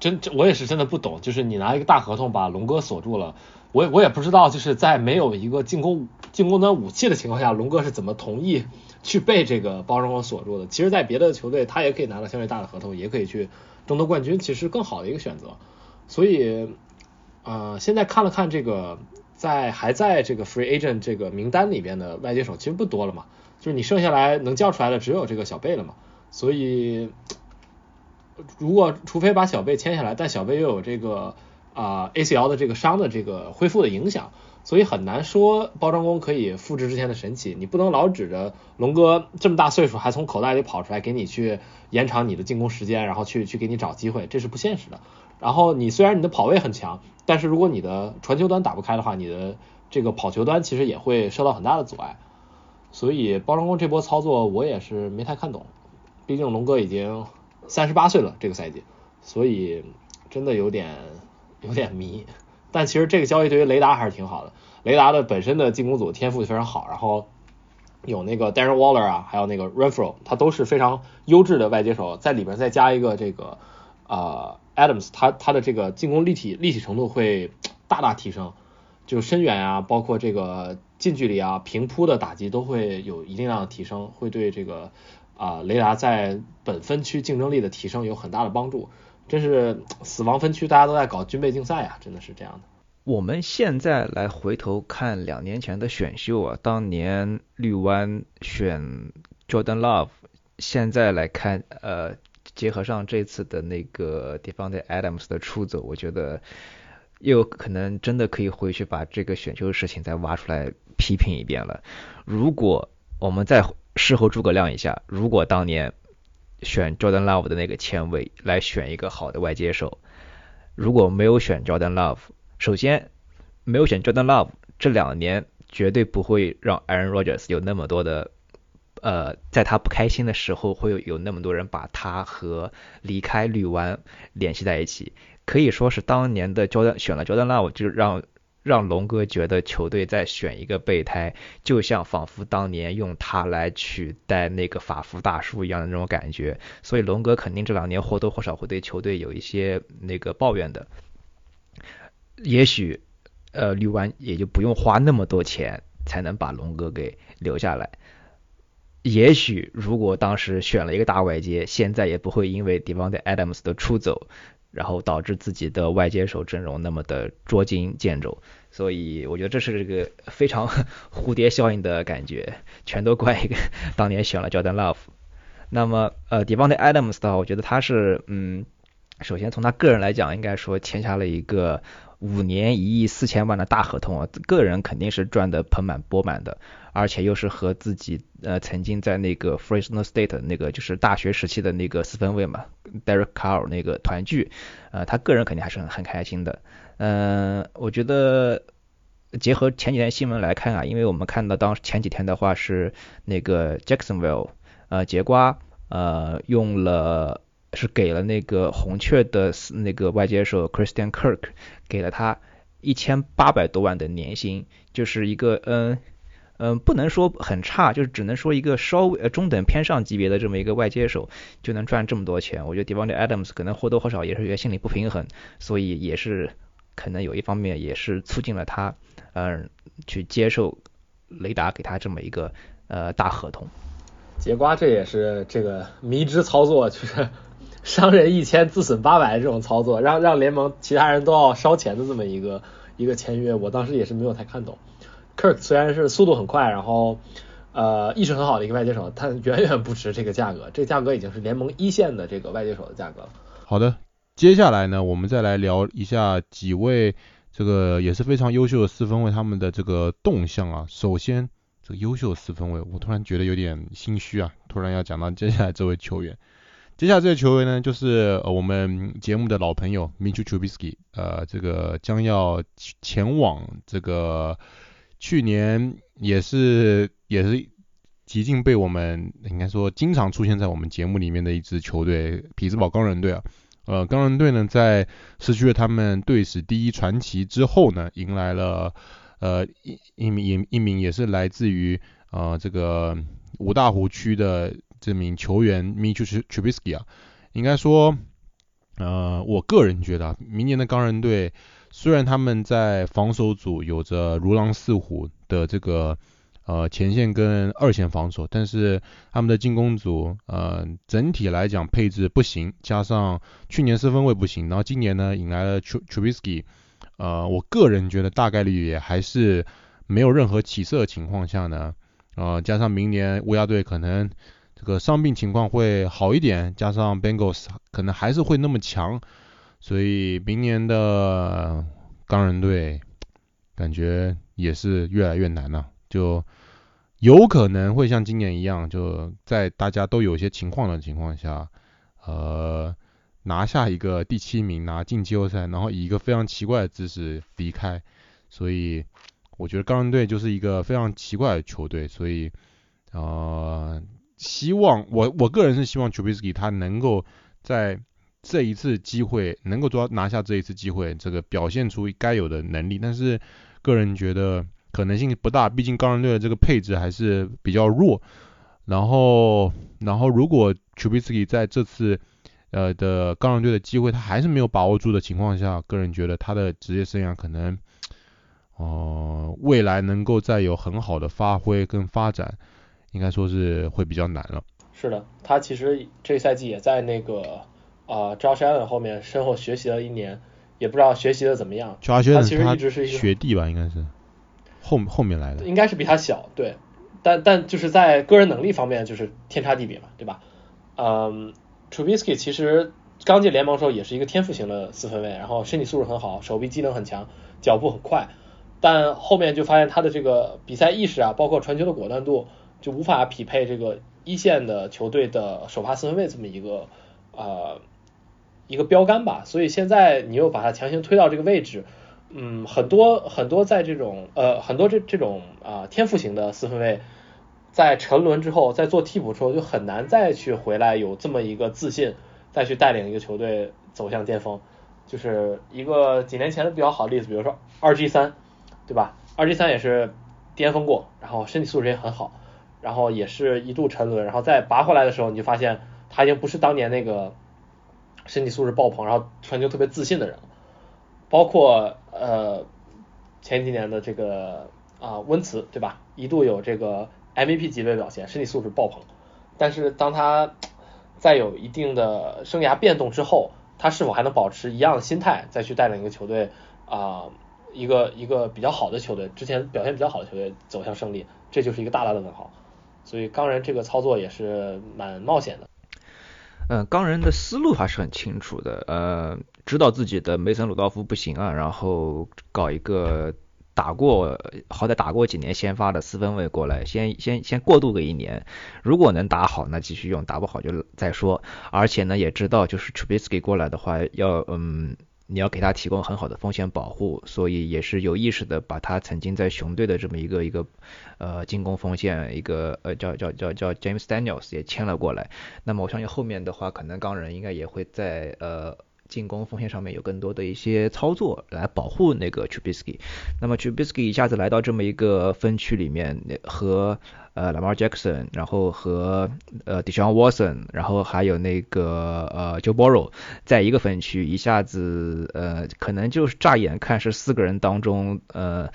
真我也是真的不懂，就是你拿一个大合同把龙哥锁住了，我我也不知道，就是在没有一个进攻进攻端武器的情况下，龙哥是怎么同意去被这个包装工锁住的。其实，在别的球队，他也可以拿到相对大的合同，也可以去争夺冠军，其实更好的一个选择。所以，呃，现在看了看这个在还在这个 free agent 这个名单里边的外接手，其实不多了嘛，就是你剩下来能叫出来的只有这个小贝了嘛，所以。如果除非把小贝签下来，但小贝又有这个啊 ACL 的这个伤的这个恢复的影响，所以很难说包装工可以复制之前的神奇。你不能老指着龙哥这么大岁数还从口袋里跑出来给你去延长你的进攻时间，然后去去给你找机会，这是不现实的。然后你虽然你的跑位很强，但是如果你的传球端打不开的话，你的这个跑球端其实也会受到很大的阻碍。所以包装工这波操作我也是没太看懂，毕竟龙哥已经。三十八岁了这个赛季，所以真的有点有点迷。但其实这个交易对于雷达还是挺好的。雷达的本身的进攻组天赋就非常好，然后有那个 Darren Waller 啊，还有那个 Renfro，他都是非常优质的外接手，在里边再加一个这个呃 Adams，他他的这个进攻立体立体程度会大大提升，就深远啊，包括这个近距离啊平扑的打击都会有一定量的提升，会对这个。啊，雷达在本分区竞争力的提升有很大的帮助，真是死亡分区大家都在搞军备竞赛啊，真的是这样的。我们现在来回头看两年前的选秀啊，当年绿湾选 Jordan Love，现在来看，呃，结合上这次的那个地方的 Adams 的出走，我觉得又可能真的可以回去把这个选秀的事情再挖出来批评一遍了。如果我们再事后诸葛亮一下，如果当年选 Jordan Love 的那个签位来选一个好的外接手，如果没有选 Jordan Love，首先没有选 Jordan Love，这两年绝对不会让 Aaron Rodgers 有那么多的，呃，在他不开心的时候会有有那么多人把他和离开绿湾联系在一起，可以说是当年的 Jordan 选了 Jordan Love 就让。让龙哥觉得球队在选一个备胎，就像仿佛当年用他来取代那个法夫大叔一样的那种感觉，所以龙哥肯定这两年或多或少会对球队有一些那个抱怨的。也许，呃，绿湾也就不用花那么多钱才能把龙哥给留下来。也许如果当时选了一个大外接，现在也不会因为 Devonte Adams 的出走。然后导致自己的外接手阵容那么的捉襟见肘，所以我觉得这是这个非常蝴蝶效应的感觉，全都怪一个当年选了 Jordan Love。那么呃 Devonte Adams 的话，我觉得他是嗯，首先从他个人来讲，应该说签下了一个。五年一亿四千万的大合同啊，个人肯定是赚得盆满钵满的，而且又是和自己呃曾经在那个 Fresno State 那个就是大学时期的那个四分卫嘛，Derek Carr 那个团聚，呃，他个人肯定还是很很开心的。嗯，我觉得结合前几天新闻来看啊，因为我们看到当时前几天的话是那个 Jacksonville 呃节瓜呃用了。是给了那个红雀的那个外接手 Christian Kirk，给了他一千八百多万的年薪，就是一个嗯嗯，不能说很差，就是只能说一个稍微呃中等偏上级别的这么一个外接手就能赚这么多钱。我觉得 Devon Adams 可能或多或少也是觉得心理不平衡，所以也是可能有一方面也是促进了他，嗯，去接受雷达给他这么一个呃大合同。节瓜这也是这个迷之操作，就是伤人一千自损八百这种操作，让让联盟其他人都要烧钱的这么一个一个签约，我当时也是没有太看懂。Kirk 虽然是速度很快，然后呃意识很好的一个外接手，但远远不值这个价格。这价格已经是联盟一线的这个外接手的价格了。好的，接下来呢，我们再来聊一下几位这个也是非常优秀的四分卫他们的这个动向啊。首先，这个优秀四分卫，我突然觉得有点心虚啊，突然要讲到接下来这位球员。接下来这位球员呢，就是呃我们节目的老朋友 Mitchell Trubisky，呃，这个将要前往这个。去年也是也是极尽被我们应该说经常出现在我们节目里面的一支球队匹兹堡钢人队啊，呃钢人队呢在失去了他们队史第一传奇之后呢，迎来了呃一一名一名也是来自于呃这个五大湖区的这名球员 Mitchell Trubisky 啊，应该说呃我个人觉得明年的钢人队。虽然他们在防守组有着如狼似虎的这个呃前线跟二线防守，但是他们的进攻组呃整体来讲配置不行，加上去年四分卫不行，然后今年呢引来了 Trubisky，呃我个人觉得大概率也还是没有任何起色的情况下呢，呃加上明年乌鸦队可能这个伤病情况会好一点，加上 Bengals 可能还是会那么强。所以明年的钢人队感觉也是越来越难了，就有可能会像今年一样，就在大家都有一些情况的情况下，呃，拿下一个第七名，拿进季后赛，然后以一个非常奇怪的姿势离开。所以我觉得钢人队就是一个非常奇怪的球队，所以呃，希望我我个人是希望 Tubisky 他能够在。这一次机会能够抓拿下这一次机会，这个表现出该有的能力，但是个人觉得可能性不大，毕竟钢人队的这个配置还是比较弱。然后，然后如果 Tubisky 在这次呃的钢人队的机会他还是没有把握住的情况下，个人觉得他的职业生涯可能哦未来能够再有很好的发挥跟发展，应该说是会比较难了。是的，他其实这赛季也在那个。啊，Josh Allen 后面身后学习了一年，也不知道学习的怎么样。johnson 其实一直是一个学弟吧，应该是后后面来的。应该是比他小，对。但但就是在个人能力方面就是天差地别嘛，对吧？嗯，Trubisky 其实刚进联盟时候也是一个天赋型的四分卫，然后身体素质很好，手臂机能很强，脚步很快。但后面就发现他的这个比赛意识啊，包括传球的果断度，就无法匹配这个一线的球队的首发四分卫这么一个呃。一个标杆吧，所以现在你又把它强行推到这个位置，嗯，很多很多在这种呃很多这这种啊天赋型的四分卫，在沉沦之后，在做替补之后就很难再去回来有这么一个自信，再去带领一个球队走向巅峰。就是一个几年前的比较好的例子，比如说二 G 三，对吧？二 G 三也是巅峰过，然后身体素质也很好，然后也是一度沉沦，然后再拔回来的时候，你就发现他已经不是当年那个。身体素质爆棚，然后传球特别自信的人，包括呃前几年的这个啊温茨对吧？一度有这个 MVP 级别表现，身体素质爆棚。但是当他在有一定的生涯变动之后，他是否还能保持一样的心态，再去带领一个球队啊一个一个比较好的球队，之前表现比较好的球队走向胜利，这就是一个大大的问号。所以钢人这个操作也是蛮冒险的。嗯，钢人的思路还是很清楚的，呃，知道自己的梅森鲁道夫不行啊，然后搞一个打过，好歹打过几年先发的四分卫过来，先先先过渡个一年，如果能打好，那继续用，打不好就再说。而且呢，也知道就是 Trubisky 过来的话，要嗯。你要给他提供很好的风险保护，所以也是有意识的把他曾经在熊队的这么一个一个呃进攻锋线一个呃叫叫叫叫 James Daniels 也签了过来。那么我相信后面的话，可能钢人应该也会在呃进攻锋线上面有更多的一些操作来保护那个 Trubisky。那么 Trubisky 一下子来到这么一个分区里面，和呃 Lamar Jackson，然后和呃 Deshaun Watson，然后还有那个呃 Joe Burrow 在一个分区，一下子呃可能就是乍眼看是四个人当中呃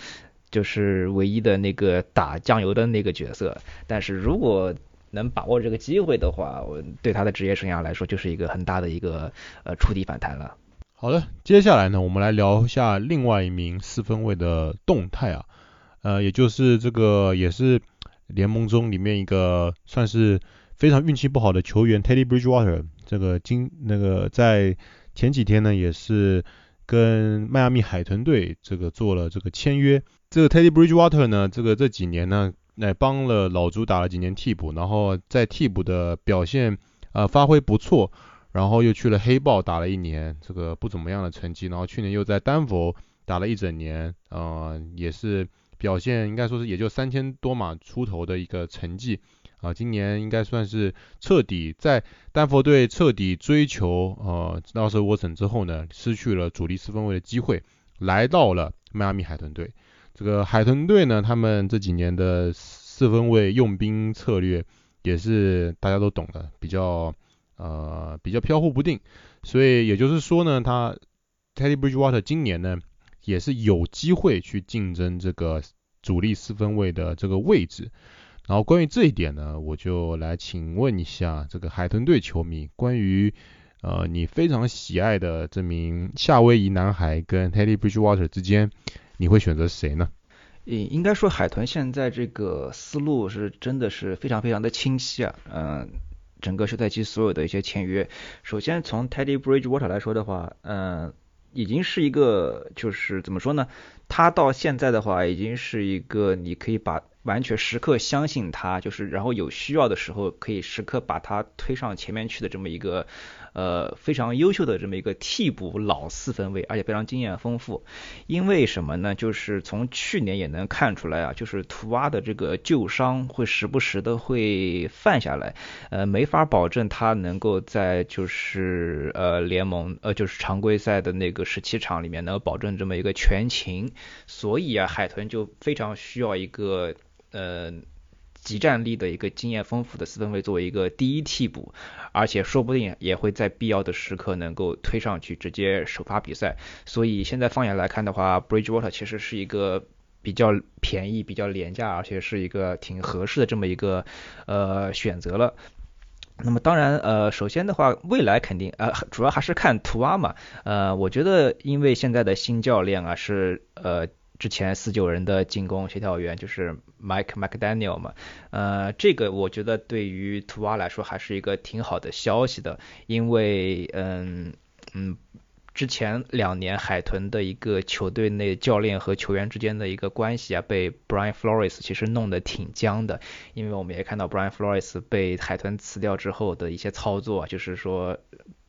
就是唯一的那个打酱油的那个角色，但是如果能把握这个机会的话，我对他的职业生涯来说就是一个很大的一个呃触底反弹了。好的，接下来呢，我们来聊一下另外一名四分卫的动态啊，呃，也就是这个也是联盟中里面一个算是非常运气不好的球员 Teddy Bridgewater，这个今那个在前几天呢也是跟迈阿密海豚队这个做了这个签约，这个 Teddy Bridgewater 呢，这个这几年呢。那帮了老朱打了几年替补，然后在替补的表现呃发挥不错，然后又去了黑豹打了一年，这个不怎么样的成绩，然后去年又在丹佛打了一整年，呃也是表现应该说是也就三千多码出头的一个成绩，啊今年应该算是彻底在丹佛队彻底追求呃纳什沃森之后呢，失去了主力四分卫的机会，来到了迈阿密海豚队。这个海豚队呢，他们这几年的四分卫用兵策略也是大家都懂的，比较呃比较飘忽不定，所以也就是说呢，他 Teddy Bridgewater 今年呢也是有机会去竞争这个主力四分卫的这个位置。然后关于这一点呢，我就来请问一下这个海豚队球迷，关于呃你非常喜爱的这名夏威夷男孩跟 Teddy Bridgewater 之间。你会选择谁呢？应应该说海豚现在这个思路是真的是非常非常的清晰啊，嗯，整个休赛期所有的一些签约，首先从 Teddy Bridgewater 来说的话，嗯，已经是一个就是怎么说呢？他到现在的话已经是一个你可以把完全时刻相信他，就是然后有需要的时候可以时刻把他推上前面去的这么一个。呃，非常优秀的这么一个替补老四分卫，而且非常经验丰富。因为什么呢？就是从去年也能看出来啊，就是图瓦的这个旧伤会时不时的会犯下来，呃，没法保证他能够在就是呃联盟呃就是常规赛的那个十七场里面能够保证这么一个全勤。所以啊，海豚就非常需要一个呃。极战力的一个经验丰富的四分卫作为一个第一替补，而且说不定也会在必要的时刻能够推上去直接首发比赛。所以现在放眼来看的话，Bridgewater 其实是一个比较便宜、比较廉价，而且是一个挺合适的这么一个呃选择了。那么当然呃，首先的话，未来肯定呃主要还是看图阿嘛。呃，我觉得因为现在的新教练啊是呃。之前四九人的进攻协调员就是 Mike McDaniel 嘛，呃，这个我觉得对于图瓦来说还是一个挺好的消息的，因为嗯嗯，之前两年海豚的一个球队内教练和球员之间的一个关系啊，被 Brian Flores 其实弄得挺僵的，因为我们也看到 Brian Flores 被海豚辞掉之后的一些操作，就是说。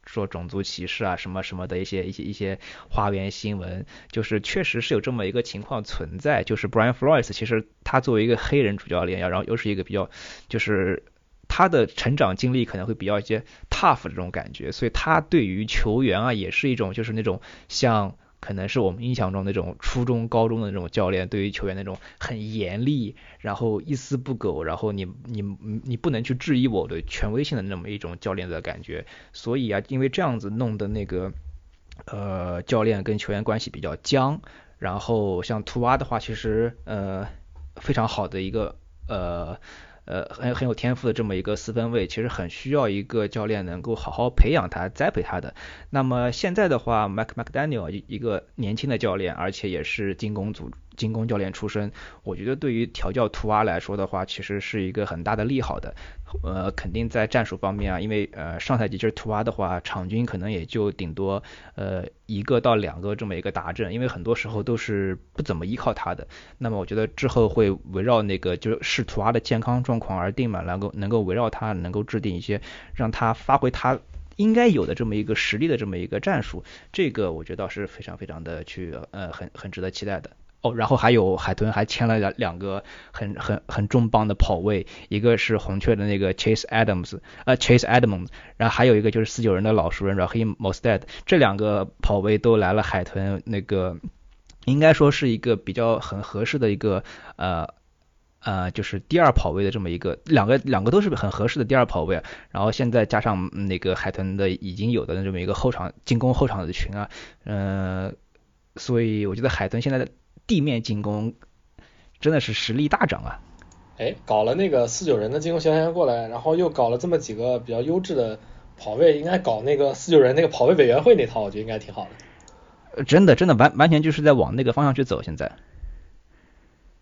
说种族歧视啊，什么什么的一些一些一些花边新闻，就是确实是有这么一个情况存在。就是 Brian Flores 其实他作为一个黑人主教练，然后又是一个比较，就是他的成长经历可能会比较一些 tough 这种感觉，所以他对于球员啊也是一种就是那种像。可能是我们印象中那种初中、高中的那种教练，对于球员那种很严厉，然后一丝不苟，然后你你你不能去质疑我的权威性的那么一种教练的感觉。所以啊，因为这样子弄的那个呃教练跟球员关系比较僵。然后像图瓦的话，其实呃非常好的一个呃。呃，很很有天赋的这么一个四分卫，其实很需要一个教练能够好好培养他、栽培他的。那么现在的话，Mac McDaniel 一一个年轻的教练，而且也是进攻组。进攻教练出身，我觉得对于调教图阿来说的话，其实是一个很大的利好的。呃，肯定在战术方面啊，因为呃上赛季就是图阿的话，场均可能也就顶多呃一个到两个这么一个达阵，因为很多时候都是不怎么依靠他的。那么我觉得之后会围绕那个就是视图阿的健康状况而定嘛，能够能够围绕他能够制定一些让他发挥他应该有的这么一个实力的这么一个战术，这个我觉得倒是非常非常的去呃很很值得期待的。哦，然后还有海豚还签了两两个很很很重磅的跑位，一个是红雀的那个 Chase Adams，呃 Chase Adams，然后还有一个就是四九人的老熟人 Raheem Mostert，这两个跑位都来了海豚那个，应该说是一个比较很合适的一个呃呃就是第二跑位的这么一个两个两个都是很合适的第二跑位，然后现在加上那个海豚的已经有的这么一个后场进攻后场的群啊，嗯，所以我觉得海豚现在的。地面进攻真的是实力大涨啊！哎，搞了那个四九人的进攻球员过来，然后又搞了这么几个比较优质的跑位，应该搞那个四九人那个跑位委员会那套，我觉得应该挺好的。真的，真的完完全就是在往那个方向去走。现在，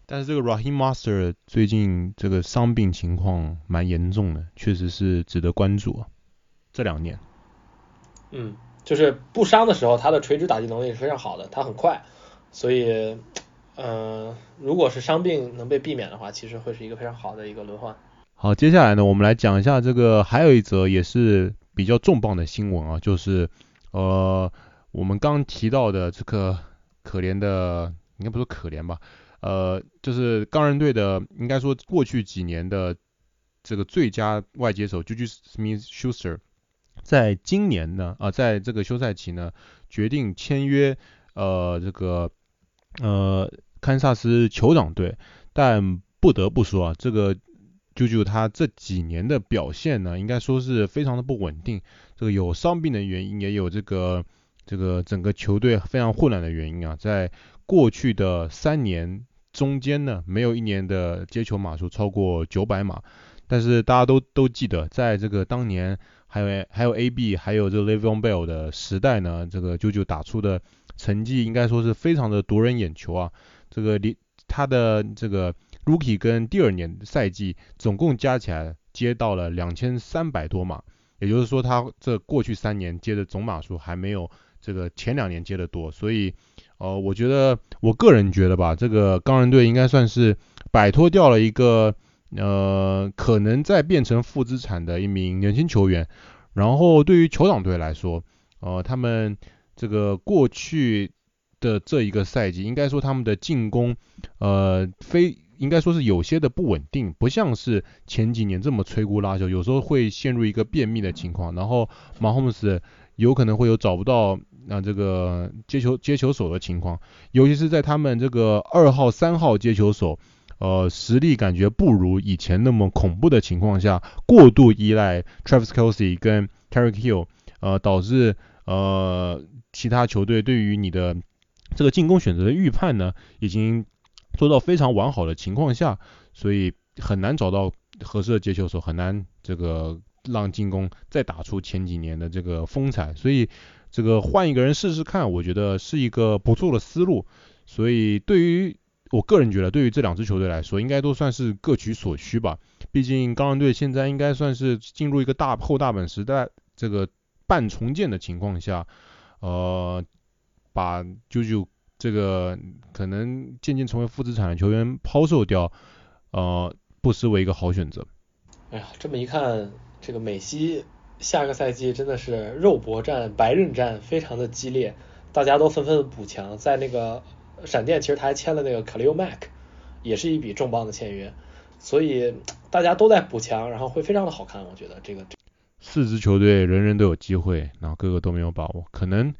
但是这个 Raheem Master 最近这个伤病情况蛮严重的，确实是值得关注啊。这两年，嗯，就是不伤的时候，他的垂直打击能力是非常好的，他很快。所以，呃，如果是伤病能被避免的话，其实会是一个非常好的一个轮换。好，接下来呢，我们来讲一下这个还有一则也是比较重磅的新闻啊，就是呃，我们刚提到的这个可怜的，应该不是可怜吧？呃，就是钢人队的，应该说过去几年的这个最佳外接手 Juju Smith-Schuster，在今年呢，啊，在这个休赛期呢，决定签约呃这个。呃，堪萨斯酋长队，但不得不说啊，这个啾啾他这几年的表现呢，应该说是非常的不稳定。这个有伤病的原因，也有这个这个整个球队非常混乱的原因啊。在过去的三年中间呢，没有一年的接球码数超过九百码。但是大家都都记得，在这个当年还有还有 AB 还有这个 Le'Veon Bell 的时代呢，这个啾啾打出的。成绩应该说是非常的夺人眼球啊！这个离他的这个 rookie 跟第二年赛季总共加起来接到了两千三百多码，也就是说他这过去三年接的总码数还没有这个前两年接的多，所以呃，我觉得我个人觉得吧，这个钢人队应该算是摆脱掉了一个呃可能再变成负资产的一名年轻球员，然后对于酋长队来说，呃，他们。这个过去的这一个赛季，应该说他们的进攻，呃，非应该说是有些的不稳定，不像是前几年这么摧枯拉朽，有时候会陷入一个便秘的情况，然后马霍姆斯有可能会有找不到那这个接球接球手的情况，尤其是在他们这个二号、三号接球手，呃，实力感觉不如以前那么恐怖的情况下，过度依赖 Travis Kelsey 跟 Terry Hill，呃，导致呃。其他球队对于你的这个进攻选择的预判呢，已经做到非常完好的情况下，所以很难找到合适的接球手，很难这个让进攻再打出前几年的这个风采。所以这个换一个人试试看，我觉得是一个不错的思路。所以对于我个人觉得，对于这两支球队来说，应该都算是各取所需吧。毕竟钢人队现在应该算是进入一个大后大本时代，这个半重建的情况下。呃，把啾啾这个可能渐渐成为负资产的球员抛售掉，呃，不失为一个好选择。哎呀，这么一看，这个美西下个赛季真的是肉搏战、白刃战，非常的激烈，大家都纷纷补强。在那个闪电，其实他还签了那个卡利欧麦克，也是一笔重磅的签约，所以大家都在补强，然后会非常的好看，我觉得这个。四支球队人人都有机会，然后个个都没有把握，可能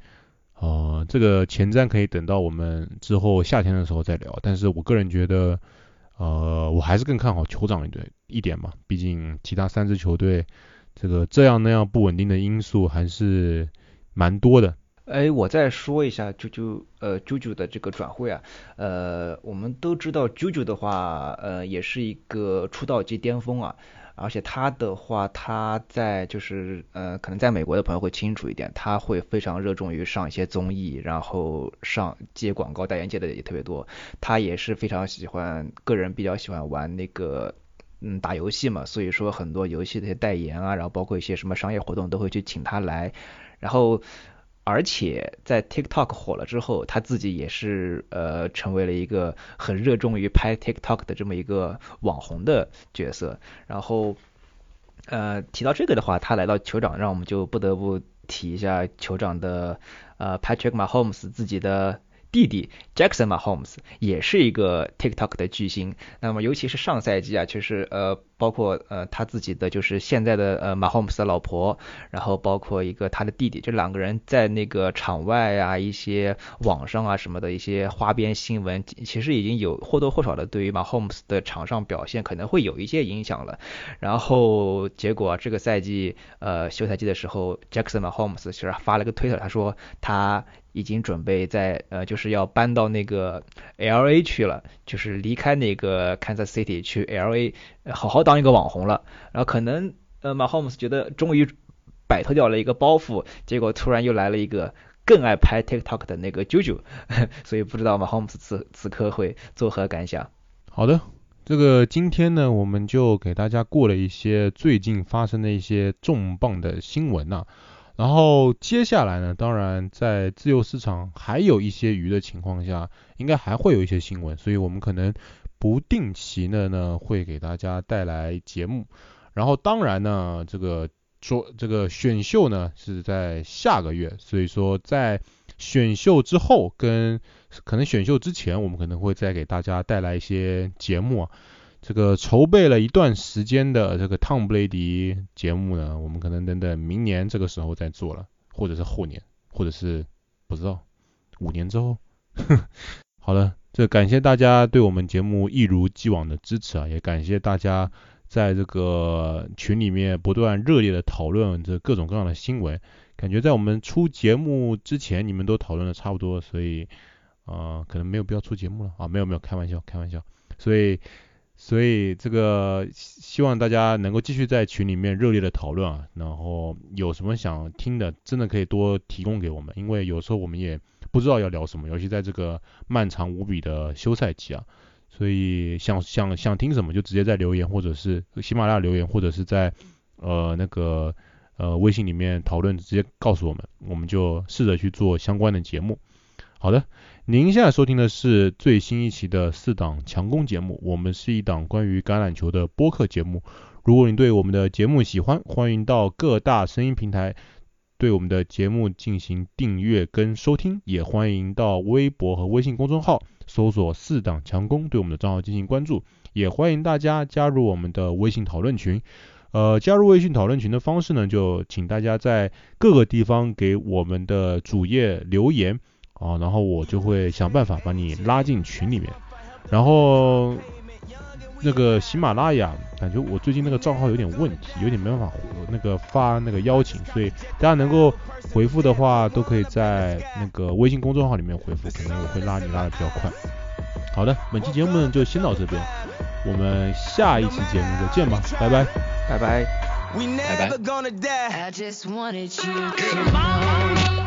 呃这个前瞻可以等到我们之后夏天的时候再聊。但是我个人觉得，呃我还是更看好酋长一队一点嘛，毕竟其他三支球队这个这样那样不稳定的因素还是蛮多的。哎，我再说一下啾啾呃啾啾的这个转会啊，呃我们都知道啾啾的话呃也是一个出道即巅峰啊。而且他的话，他在就是呃，可能在美国的朋友会清楚一点，他会非常热衷于上一些综艺，然后上接广告代言接的也特别多。他也是非常喜欢，个人比较喜欢玩那个嗯打游戏嘛，所以说很多游戏的一些代言啊，然后包括一些什么商业活动都会去请他来，然后。而且在 TikTok 火了之后，他自己也是呃成为了一个很热衷于拍 TikTok 的这么一个网红的角色。然后呃提到这个的话，他来到酋长，让我们就不得不提一下酋长的呃 Patrick Mahomes 自己的弟弟 Jackson Mahomes 也是一个 TikTok 的巨星。那么尤其是上赛季啊，其实呃，包括呃他自己的就是现在的呃 Mahomes 的老婆，然后包括一个他的弟弟，这两个人在那个场外啊一些网上啊什么的一些花边新闻，其实已经有或多或少的对于 Mahomes 的场上表现可能会有一些影响了。然后结果这个赛季呃休赛季的时候，Jackson Mahomes 其实发了个推特，他说他。已经准备在呃，就是要搬到那个 L A 去了，就是离开那个 Kansas City 去 L A，好好当一个网红了。然后可能呃，Mahomes 觉得终于摆脱掉了一个包袱，结果突然又来了一个更爱拍 TikTok 的那个 JoJo，所以不知道 Mahomes 此此刻会作何感想。好的，这个今天呢，我们就给大家过了一些最近发生的一些重磅的新闻呐。然后接下来呢，当然在自由市场还有一些鱼的情况下，应该还会有一些新闻，所以我们可能不定期的呢会给大家带来节目。然后当然呢，这个说这个选秀呢是在下个月，所以说在选秀之后跟可能选秀之前，我们可能会再给大家带来一些节目。这个筹备了一段时间的这个汤布雷迪节目呢，我们可能等等明年这个时候再做了，或者是后年，或者是不知道五年之后。好了，这感谢大家对我们节目一如既往的支持啊，也感谢大家在这个群里面不断热烈的讨论这各种各样的新闻。感觉在我们出节目之前，你们都讨论的差不多，所以啊，可能没有必要出节目了啊，没有没有，开玩笑开玩笑，所以。所以这个希望大家能够继续在群里面热烈的讨论啊，然后有什么想听的，真的可以多提供给我们，因为有时候我们也不知道要聊什么，尤其在这个漫长无比的休赛期啊，所以想想想听什么就直接在留言或者是喜马拉雅留言，或者是在呃那个呃微信里面讨论，直接告诉我们，我们就试着去做相关的节目。好的。您现在收听的是最新一期的四档强攻节目，我们是一档关于橄榄球的播客节目。如果你对我们的节目喜欢，欢迎到各大声音平台对我们的节目进行订阅跟收听，也欢迎到微博和微信公众号搜索“四档强攻”对我们的账号进行关注，也欢迎大家加入我们的微信讨论群。呃，加入微信讨论群的方式呢，就请大家在各个地方给我们的主页留言。啊，然后我就会想办法把你拉进群里面。然后那个喜马拉雅，感觉我最近那个账号有点问题，有点没办法那个发那个邀请，所以大家能够回复的话，都可以在那个微信公众号里面回复，可能我会拉你拉的比较快。好的，本期节目呢就先到这边，我们下一期节目再见吧，拜拜，拜拜，拜拜。